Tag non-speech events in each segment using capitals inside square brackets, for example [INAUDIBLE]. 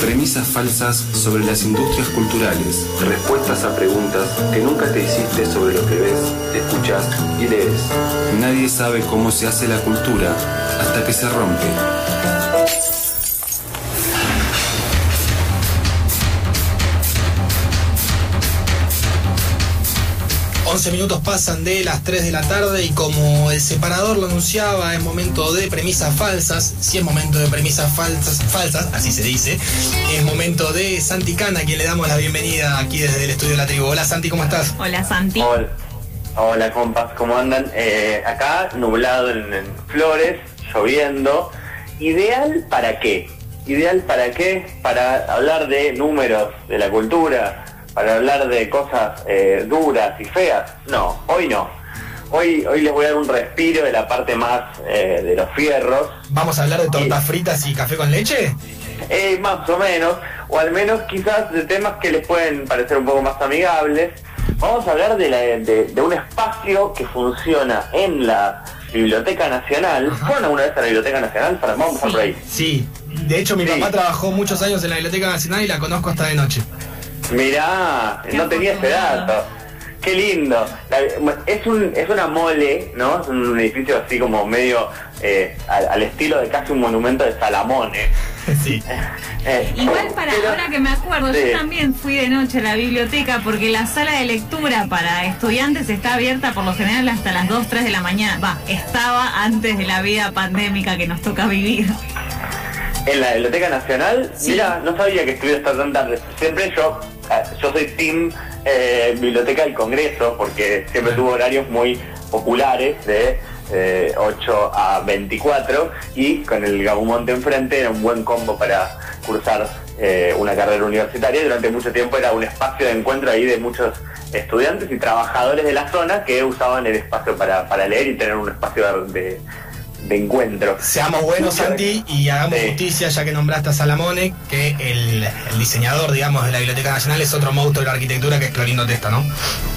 Premisas falsas sobre las industrias culturales. Respuestas a preguntas que nunca te hiciste sobre lo que ves, escuchas y lees. Nadie sabe cómo se hace la cultura hasta que se rompe. 11 minutos pasan de las 3 de la tarde y como el separador lo anunciaba, es momento de premisas falsas. Si es momento de premisas falsas, falsas, así se dice, es momento de Santi Cana, a quien le damos la bienvenida aquí desde el estudio de la tribu. Hola Santi, ¿cómo estás? Hola Santi. Hola, hola compas, ¿cómo andan? Eh, acá nublado en, en Flores, lloviendo. ¿Ideal para qué? ¿Ideal para qué? Para hablar de números de la cultura, para hablar de cosas eh, duras y feas. No, hoy no. Hoy, hoy les voy a dar un respiro de la parte más eh, de los fierros. ¿Vamos a hablar de tortas fritas y café con leche? Eh, más o menos, o al menos quizás de temas que les pueden parecer un poco más amigables. Vamos a hablar de, la, de, un espacio que funciona en la Biblioteca Nacional. ¿Fueron alguna vez a la Biblioteca Nacional? Para, vamos a Sí, de hecho mi papá trabajó muchos años en la Biblioteca Nacional y la conozco hasta de noche. Mirá, no tenía ese dato. Qué lindo. es, un, es una mole, ¿no? Es un edificio así como medio eh, al, estilo de casi un monumento de Salamón, ¿eh? [LAUGHS] Sí. [LAUGHS] Eh, Igual para ahora que me acuerdo, yo también fui de noche a la biblioteca porque la sala de lectura para estudiantes está abierta por lo general hasta las 2, 3 de la mañana. Va, estaba antes de la vida pandémica que nos toca vivir. En la Biblioteca Nacional, mira, no sabía que estuviera hasta tan tarde. Siempre yo yo soy team eh, Biblioteca del Congreso porque siempre tuvo horarios muy populares de 8 eh, a 24 y con el Gabumonte enfrente era un buen combo para cursar eh, una carrera universitaria. Durante mucho tiempo era un espacio de encuentro ahí de muchos estudiantes y trabajadores de la zona que usaban el espacio para, para leer y tener un espacio de, de encuentro. Seamos buenos, Santi, y hagamos justicia, ya que nombraste a Salamone, que el, diseñador, digamos, de la Biblioteca Nacional es otro monstruo de la arquitectura que es Clorindo Testa, ¿no?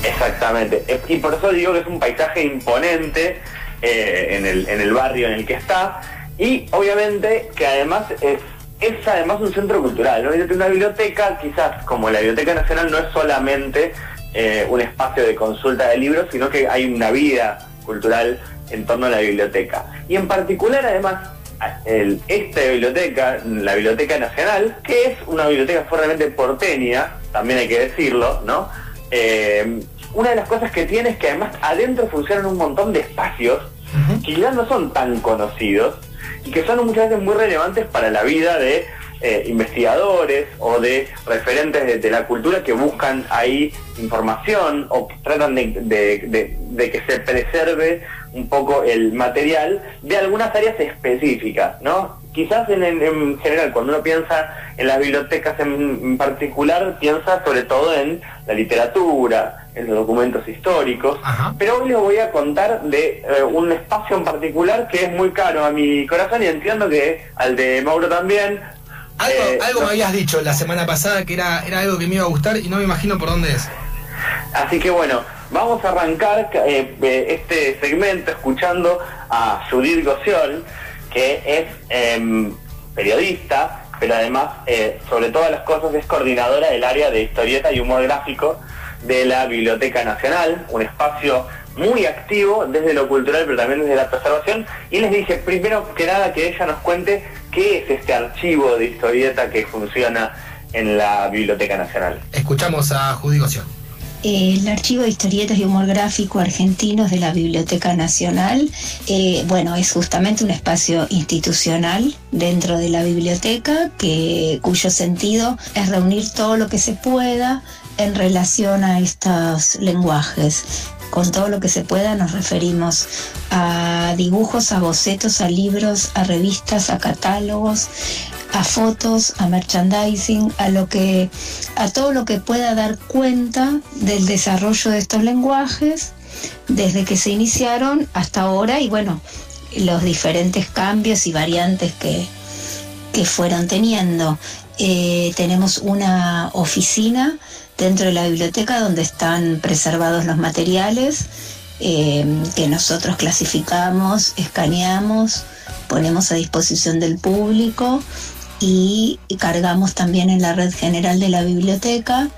Exactamente. Y por eso digo que es un paisaje imponente eh, en, el, en el barrio en el que está, y obviamente que además es es además un centro cultural, ¿no? Una biblioteca, quizás como la Biblioteca Nacional, no es solamente eh, un espacio de consulta de libros, sino que hay una vida cultural en torno a la biblioteca. Y en particular, además, el, esta biblioteca, la Biblioteca Nacional, que es una biblioteca fuertemente porteña, también hay que decirlo, ¿no? Eh, una de las cosas que tiene es que además adentro funcionan un montón de espacios que ya no son tan conocidos y que son muchas veces muy relevantes para la vida de eh, investigadores o de referentes de, la cultura que buscan ahí información o tratan de, que se preserve un poco el material de algunas áreas específicas, ¿no? Quizás en, general, cuando uno piensa en las bibliotecas en, particular, piensa sobre todo en la literatura, en los documentos históricos, pero hoy les voy a contar de eh, un espacio en particular que es muy caro a mi corazón y entiendo que al de Mauro también, algo, eh, algo me habías dicho la semana pasada que era, era algo que me iba a gustar y no me imagino por dónde es. Así que bueno, vamos a arrancar eh, este segmento escuchando a Judith Gossiol, que es em, periodista, pero además, eh, sobre todas las cosas, es coordinadora del área de historieta y humor gráfico de la Biblioteca Nacional, un espacio muy activo desde lo cultural, pero también desde la preservación. Y les dije, primero que nada, que ella nos cuente qué es este archivo de historieta que funciona en la Biblioteca Nacional. Escuchamos a Judy el Archivo de Historietas y Humor Gráfico Argentinos de la Biblioteca Nacional, eh, bueno, es justamente un espacio institucional dentro de la biblioteca cuyo sentido es reunir todo lo que se pueda en relación a estos lenguajes. Con todo lo que se pueda nos referimos a dibujos, a bocetos, a libros, a revistas, a catálogos, a fotos, a merchandising, a lo que a todo lo que pueda dar cuenta del desarrollo de estos lenguajes desde que se iniciaron hasta ahora y bueno, los diferentes cambios y variantes que, que fueron teniendo. Eh, tenemos una oficina dentro de la biblioteca donde están preservados los materiales eh, que nosotros clasificamos, escaneamos ponemos a disposición del público y cargamos también en la red general de la biblioteca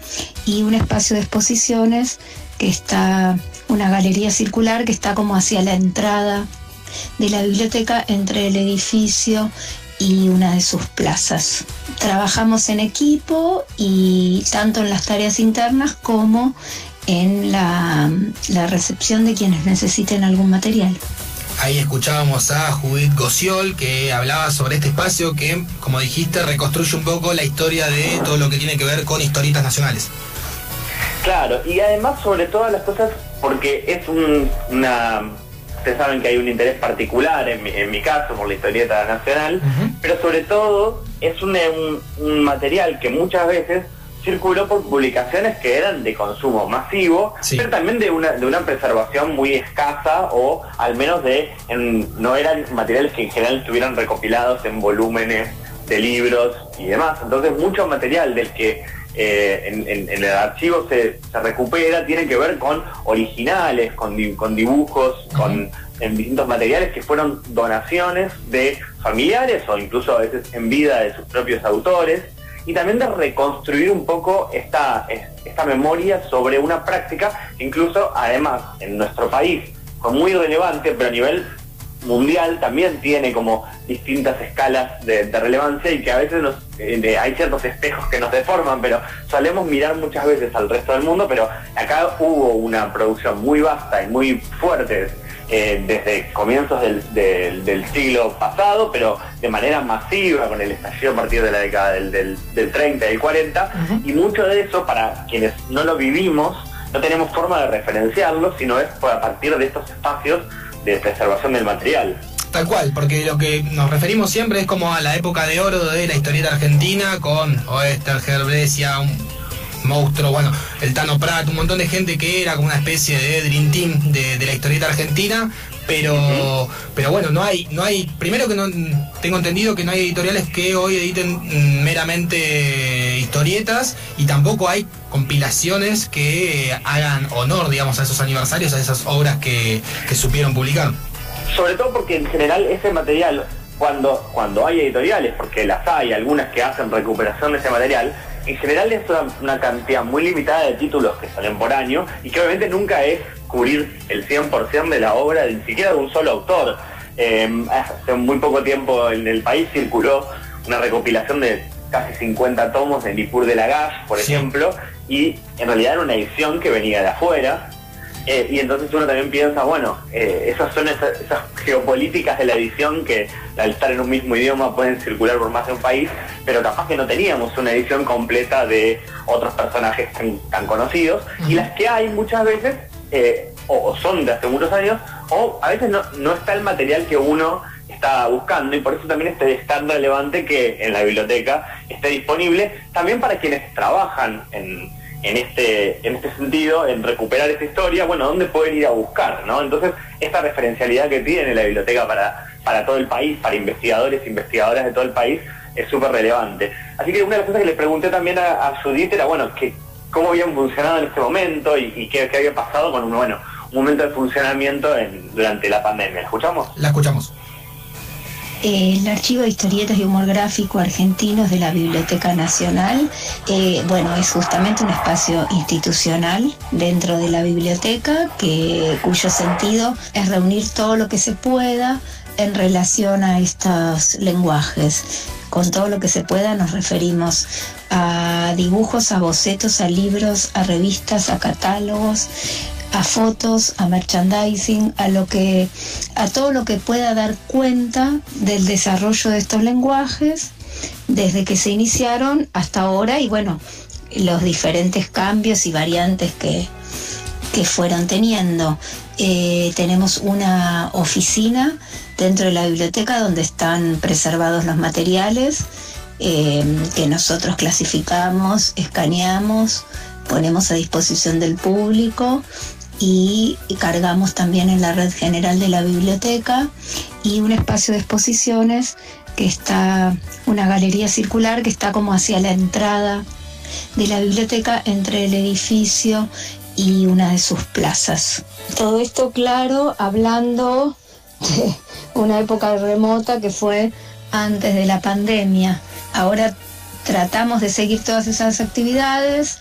y un espacio de exposiciones que está, una galería circular que está como hacia la entrada de la biblioteca entre el edificio y una de sus plazas. Trabajamos en equipo y tanto en las tareas internas como en la, la recepción de quienes necesiten algún material. Ahí escuchábamos a Judith Gociol que hablaba sobre este espacio que, como dijiste, reconstruye un poco la historia de todo lo que tiene que ver con historietas nacionales. Claro, y además sobre todas las cosas, porque es una... Ustedes saben que hay un interés particular en mi, caso por la historieta nacional, pero sobre todo es un material que muchas veces circuló por publicaciones que eran de consumo masivo, pero también de una, de una preservación muy escasa o al menos de no eran materiales que en general estuvieran recopilados en volúmenes de libros y demás. Entonces mucho material del que eh, en, el archivo se, recupera tiene que ver con originales, con, con dibujos, con en distintos materiales que fueron donaciones de familiares o incluso a veces en vida de sus propios autores y también de reconstruir un poco esta, esta memoria sobre una práctica, incluso además en nuestro país fue muy relevante, pero a nivel mundial también tiene como distintas escalas de, relevancia y que a veces nos, eh, hay ciertos espejos que nos deforman, pero solemos mirar muchas veces al resto del mundo, pero acá hubo una producción muy vasta y muy fuerte eh, desde comienzos del, siglo pasado, pero de manera masiva con el estallido a partir de la década del, del, 30 y 40, y mucho de eso, para quienes no lo vivimos, no tenemos forma de referenciarlo, sino es a partir de estos espacios de preservación del material. Tal cual, porque lo que nos referimos siempre es como a la época de oro de la historieta argentina con Oester, Brescia, un monstruo, bueno, el Tano Prat, un montón de gente que era como una especie de Dream Team de, la historieta argentina, pero pero bueno, no hay, no hay, primero que no tengo entendido que no hay editoriales que hoy editen meramente historietas y tampoco hay compilaciones que hagan honor, digamos, a esos aniversarios, a esas obras que, supieron publicar. Sobre todo porque en general ese material, cuando, cuando hay editoriales, porque las hay, algunas que hacen recuperación de ese material, en general es una, cantidad muy limitada de títulos que salen por año y que obviamente nunca es cubrir el 100% de la obra ni siquiera de un solo autor. Em, hace muy poco tiempo en el país circuló una recopilación de casi 50 tomos de Nipur de Lagash, por ejemplo, y en realidad era una edición que venía de afuera, eh, y entonces uno también piensa, bueno, eh, esas son esas, geopolíticas de la edición que al estar en un mismo idioma pueden circular por más de un país, pero capaz que no teníamos una edición completa de otros personajes tan, conocidos, y las que hay muchas veces eh, o, son de hace muchos años, o a veces no, no está el material que uno está buscando y por eso también es tan relevante que en la biblioteca esté disponible también para quienes trabajan en, en este, en este sentido, en recuperar esta historia, bueno, ¿dónde pueden ir a buscar? ¿no? Entonces, esta referencialidad que tiene la biblioteca para, para todo el país, para investigadores e investigadoras de todo el país, es súper relevante. Así que una de las cosas que le pregunté también a, Judith era, bueno, que, cómo habían funcionado en este momento y, qué, había pasado con un, bueno, un momento de funcionamiento en, durante la pandemia. ¿La escuchamos? La escuchamos. El archivo de historietas y humor gráfico argentinos de la Biblioteca Nacional, eh, bueno, es justamente un espacio institucional dentro de la biblioteca cuyo sentido es reunir todo lo que se pueda en relación a estos lenguajes. Con todo lo que se pueda nos referimos a dibujos, a bocetos, a libros, a revistas, a catálogos, a fotos, a merchandising, a lo que a todo lo que pueda dar cuenta del desarrollo de estos lenguajes desde que se iniciaron hasta ahora y bueno, los diferentes cambios y variantes que, que fueron teniendo. Eh, tenemos una oficina dentro de la biblioteca donde están preservados los materiales eh, que nosotros clasificamos, escaneamos, ponemos a disposición del público y cargamos también en la red general de la biblioteca y un espacio de exposiciones que está, una galería circular que está como hacia la entrada de la biblioteca entre el edificio y una de sus plazas. Todo esto claro, hablando de una época remota que fue antes de la pandemia. Ahora tratamos de seguir todas esas actividades,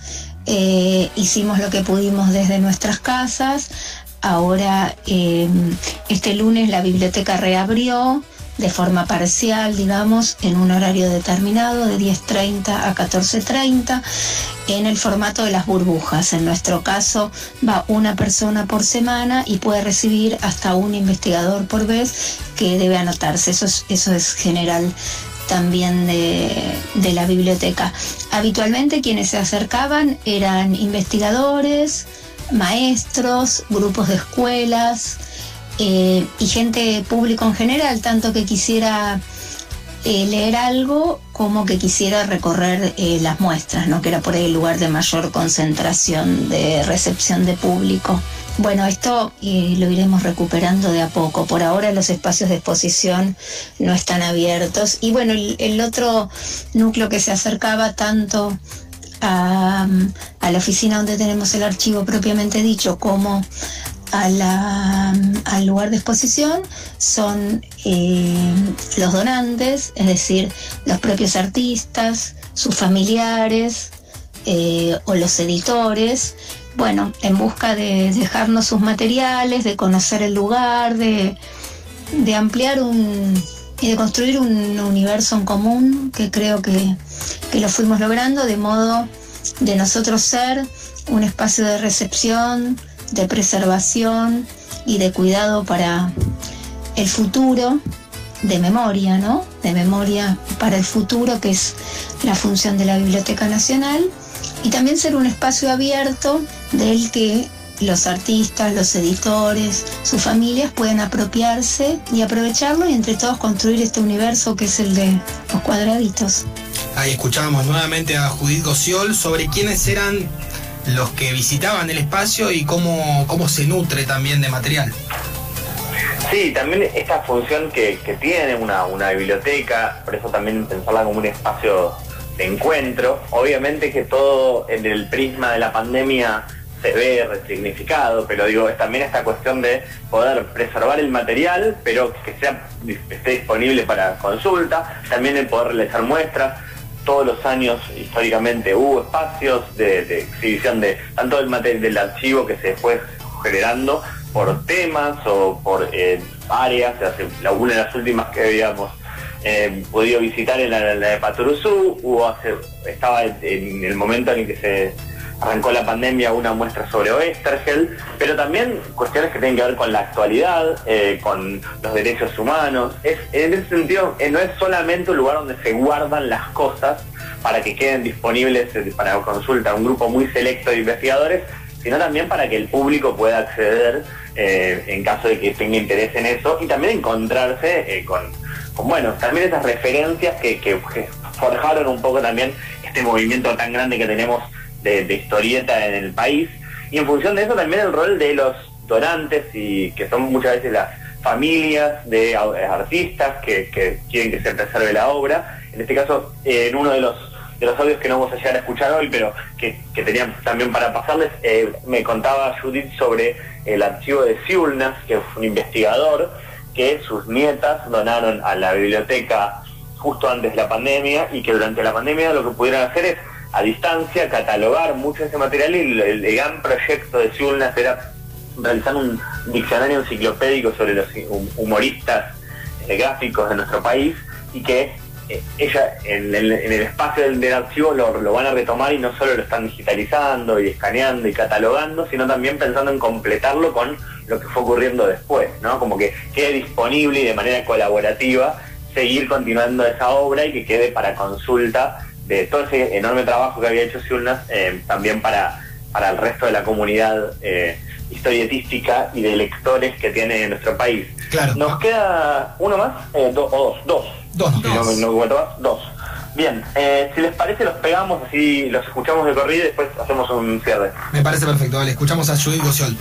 eh, hicimos lo que pudimos desde nuestras casas. Ahora, em, este lunes la biblioteca reabrió de forma parcial, digamos, en un horario determinado de 10.30 a 14.30, en el formato de las burbujas. En nuestro caso va una persona por semana y puede recibir hasta un investigador por vez que debe anotarse. Eso es, eso es general también de, la biblioteca. Habitualmente quienes se acercaban eran investigadores, maestros, grupos de escuelas eh, y gente público en general, tanto que quisiera eh, leer algo como que quisiera recorrer eh, las muestras, ¿no? que era por ahí el lugar de mayor concentración de recepción de público. Bueno, esto eh, lo iremos recuperando de a poco. Por ahora los espacios de exposición no están abiertos. Y bueno, el, otro núcleo que se acercaba tanto a, la oficina donde tenemos el archivo propiamente dicho como al lugar de exposición son eh, los donantes, es decir, los propios artistas, sus familiares eh, o los editores, bueno, en busca de dejarnos sus materiales, de conocer el lugar, de, ampliar un y de construir un universo en común que creo que, que lo fuimos logrando de modo de nosotros ser un espacio de recepción, de preservación y de cuidado para el futuro, de memoria, ¿no? De memoria para el futuro, que es la función de la Biblioteca Nacional y también ser un espacio abierto del que los artistas, los editores, sus familias pueden apropiarse y aprovecharlo y entre todos construir este universo que es el de los cuadraditos. Ahí escuchábamos nuevamente a Judith Gociol sobre quiénes eran los que visitaban el espacio y cómo, cómo se nutre también de material. Sí, también esta función que, tiene una, una biblioteca, por eso también pensarla como un espacio de encuentro. Obviamente que todo en el prisma de la pandemia se ve resignificado, pero digo, es también esta cuestión de poder preservar el material, pero que sea, esté disponible para consulta, también el poder realizar muestras. Todos los años históricamente hubo espacios de, exhibición de tanto del material del archivo que se fue generando por temas o por eh, áreas, la una de las últimas que habíamos eh, podido visitar en la, de Paturuzú, hubo estaba en el momento en el que se arrancó la pandemia una muestra sobre Oestergel, pero también cuestiones que tienen que ver con la actualidad, eh, con los derechos humanos. En ese sentido, eh, no es solamente un lugar donde se guardan las cosas para que queden disponibles eh, para consulta un grupo muy selecto de investigadores, sino también para que el público pueda acceder en caso de que tenga interés en eso y también encontrarse con bueno, también esas referencias que, forjaron un poco también este movimiento tan grande que tenemos de, historieta en el país. Y en función de eso también el rol de los donantes y que son muchas veces las familias de artistas que, quieren que se preserve la obra. En este caso, en uno de los de los audios que no vamos a llegar a escuchar hoy, pero que, que tenían también para pasarles, eh, me contaba Judith sobre el archivo de Siulnas, que es un investigador que sus nietas donaron a la biblioteca justo antes de la pandemia y que durante la pandemia lo que pudieron hacer es a distancia catalogar mucho ese material y el, gran proyecto de Zulnas era realizar un diccionario enciclopédico sobre los humoristas eh, gráficos de nuestro país y que eh, ella en el, espacio del, archivo lo, lo, van a retomar y no solo lo están digitalizando y escaneando y catalogando, sino también pensando en completarlo con lo que fue ocurriendo después, ¿no? Como que quede disponible y de manera colaborativa seguir continuando esa obra y que quede para consulta de todo ese enorme trabajo que había hecho Siulnas, eh, también para, para el resto de la comunidad eh, historietística y de lectores que tiene nuestro país. Claro. Nos queda uno más, eh, o dos, dos. Dos, dos. dos. Bien, eh, si les parece los pegamos, así los escuchamos de corrido y después hacemos un cierre. Me parece perfecto, vale, escuchamos a Judith Gociol.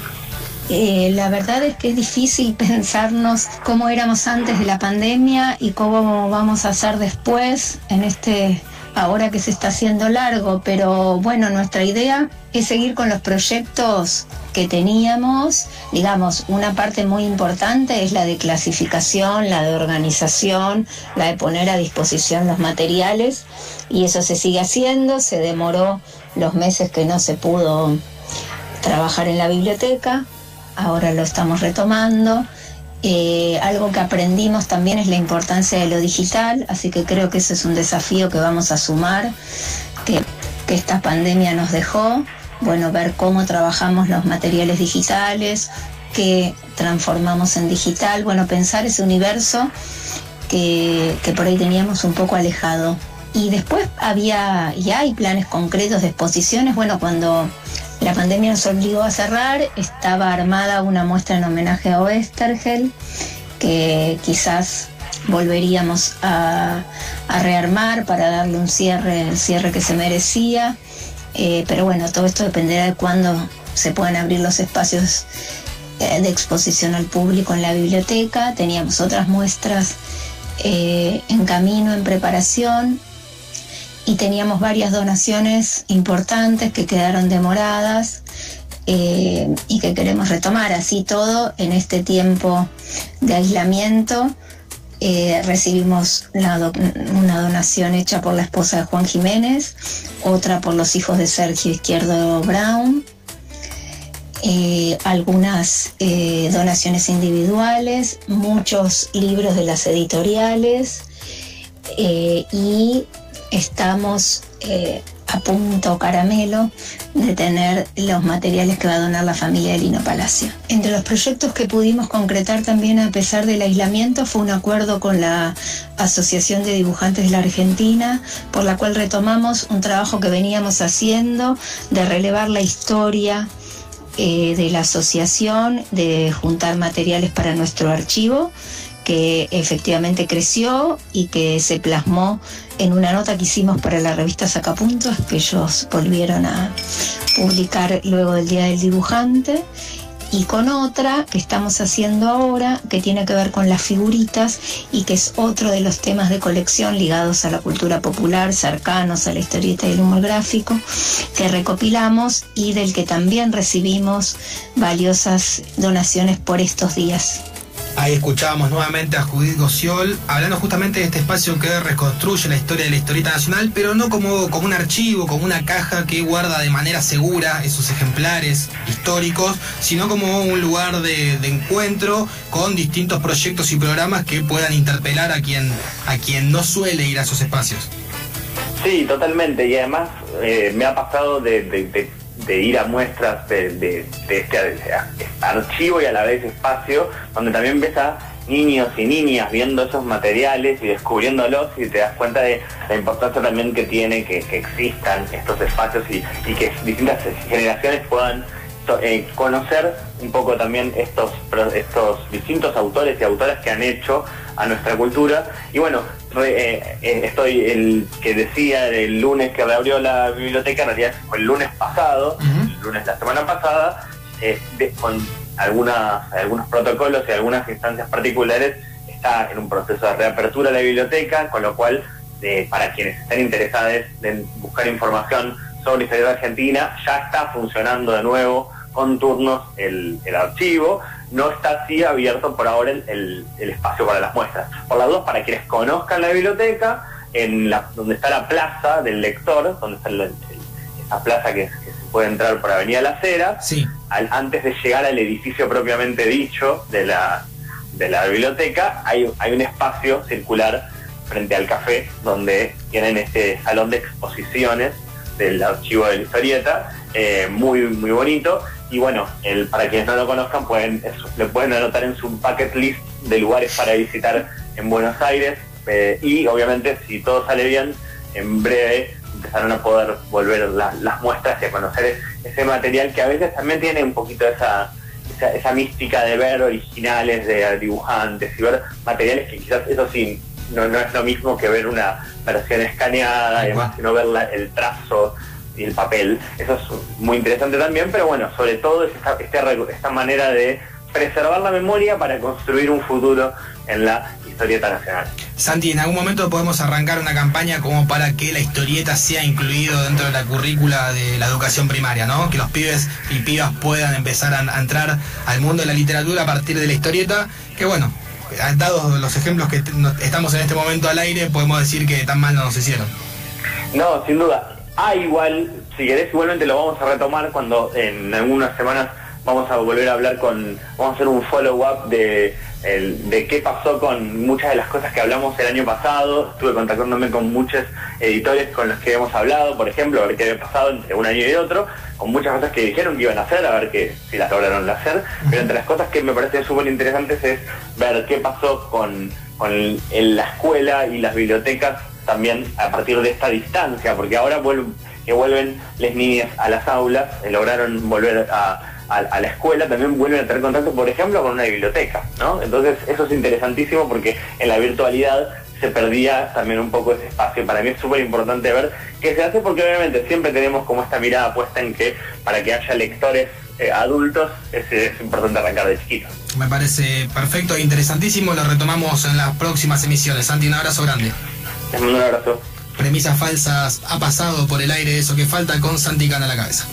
Eh, la verdad es que es difícil [LAUGHS] pensarnos cómo éramos antes de la pandemia y cómo vamos a ser después en este ahora que se está haciendo largo, pero bueno, nuestra idea es seguir con los proyectos que teníamos. Digamos, una parte muy importante es la de clasificación, la de organización, la de poner a disposición los materiales y eso se sigue haciendo, se demoró los meses que no se pudo trabajar en la biblioteca, ahora lo estamos retomando. Eh, algo que aprendimos también es la importancia de lo digital, así que creo que ese es un desafío que vamos a sumar, que, esta pandemia nos dejó. Bueno, ver cómo trabajamos los materiales digitales, que transformamos en digital, bueno, pensar ese universo que, que por ahí teníamos un poco alejado. Y después había y hay planes concretos de exposiciones. Bueno, cuando la pandemia nos obligó a cerrar, estaba armada una muestra en homenaje a Oestergel, que quizás volveríamos a, rearmar para darle un cierre, el cierre que se merecía. Eh, pero bueno, todo esto dependerá de cuándo se puedan abrir los espacios eh, de exposición al público en la biblioteca. Teníamos otras muestras eh, en camino, en preparación y teníamos varias donaciones importantes que quedaron demoradas eh, y que queremos retomar. Así todo, en este tiempo de aislamiento, eh, recibimos una donación hecha por la esposa de Juan Jiménez, otra por los hijos de Sergio Izquierdo Brown, eh, algunas donaciones individuales, muchos libros de las editoriales y estamos eh, a punto caramelo de tener los materiales que va a donar la familia de Lino Palacio. Entre los proyectos que pudimos concretar también a pesar del aislamiento fue un acuerdo con la Asociación de Dibujantes de la Argentina, por la cual retomamos un trabajo que veníamos haciendo de relevar la historia eh, de la asociación, de juntar materiales para nuestro archivo que efectivamente creció y que se plasmó en una nota que hicimos para la revista Sacapuntos, que ellos volvieron a publicar luego del Día del Dibujante, y con otra que estamos haciendo ahora, que tiene que ver con las figuritas y que es otro de los temas de colección ligados a la cultura popular, cercanos a la historieta y el humor gráfico, que recopilamos y del que también recibimos valiosas donaciones por estos días. Ahí escuchábamos nuevamente a Judith Gociol hablando justamente de este espacio que reconstruye la historia de la historieta nacional, pero no como, como un archivo, como una caja que guarda de manera segura esos ejemplares históricos, sino como un lugar de, encuentro con distintos proyectos y programas que puedan interpelar a quien, a quien no suele ir a esos espacios. Sí, totalmente. Y además eh, me ha pasado de de ir a muestras de, este archivo y a la vez espacio, donde también ves a niños y niñas viendo esos materiales y descubriéndolos y te das cuenta de la importancia también que tiene que, existan estos espacios y, que distintas generaciones puedan eh, conocer un poco también estos, estos distintos autores y autoras que han hecho a nuestra cultura. Y bueno, eh, eh, estoy el que decía el lunes que reabrió la biblioteca, en realidad fue el lunes pasado, el lunes la semana pasada, eh, con algunas, algunos protocolos y algunas instancias particulares, está en un proceso de reapertura de la biblioteca, con lo cual, para quienes estén interesados en buscar información sobre historia de Argentina, ya está funcionando de nuevo con turnos el, archivo, no está así abierto por ahora el, espacio para las muestras. Por las dos, para quienes conozcan la biblioteca, en la, donde está la plaza del lector, donde está esa plaza que, se puede entrar por Avenida La Cera, antes de llegar al edificio propiamente dicho de la, de la biblioteca, hay, hay un espacio circular frente al café donde tienen este salón de exposiciones del archivo de la historieta, eh, muy, muy bonito y bueno, el, para quienes no lo conozcan, pueden, le pueden anotar en su bucket list de lugares para visitar en Buenos Aires. Eh, y obviamente, si todo sale bien, en breve empezarán a poder volver las muestras y a conocer ese material que a veces también tiene un poquito esa, esa, mística de ver originales de dibujantes y ver materiales que quizás eso sí no, no es lo mismo que ver una versión escaneada y demás, sino ver el trazo y el papel. Eso es muy interesante también, pero bueno, sobre todo es esta, esta, manera de preservar la memoria para construir un futuro en la historieta nacional. Santi, en algún momento podemos arrancar una campaña como para que la historieta sea incluido dentro de la currícula de la educación primaria, ¿no? Que los pibes y pibas puedan empezar a, entrar al mundo de la literatura a partir de la historieta, que bueno, dados los ejemplos que estamos en este momento al aire, podemos decir que tan mal no nos hicieron. No, sin duda. Ah, igual, si querés, igualmente lo vamos a retomar cuando en algunas semanas vamos a volver a hablar con, vamos a hacer un follow-up de, de qué pasó con muchas de las cosas que hablamos el año pasado. Estuve contactándome con muchos editores con los que hemos hablado, por ejemplo, a ver qué había pasado entre un año y otro, con muchas cosas que dijeron que iban a hacer, a ver que, si las lograron hacer. Pero entre las cosas que me parecen súper interesantes es ver qué pasó con, con en la escuela y las bibliotecas también a partir de esta distancia, porque ahora vuelven, que vuelven las niñas a las aulas, eh, lograron volver a a, la escuela también vuelven a tener contacto, por ejemplo, con una biblioteca, ¿no? Entonces eso es interesantísimo porque en la virtualidad se perdía también un poco ese espacio. Para mí es súper importante ver qué se hace porque obviamente siempre tenemos como esta mirada puesta en que para que haya lectores eh, adultos es, importante arrancar de chiquitos. Me parece perfecto e interesantísimo. Lo retomamos en las próximas emisiones. Santi, un abrazo grande. Les mando un abrazo. Premisas falsas ha pasado por el aire eso que falta con Santi Cana a la cabeza.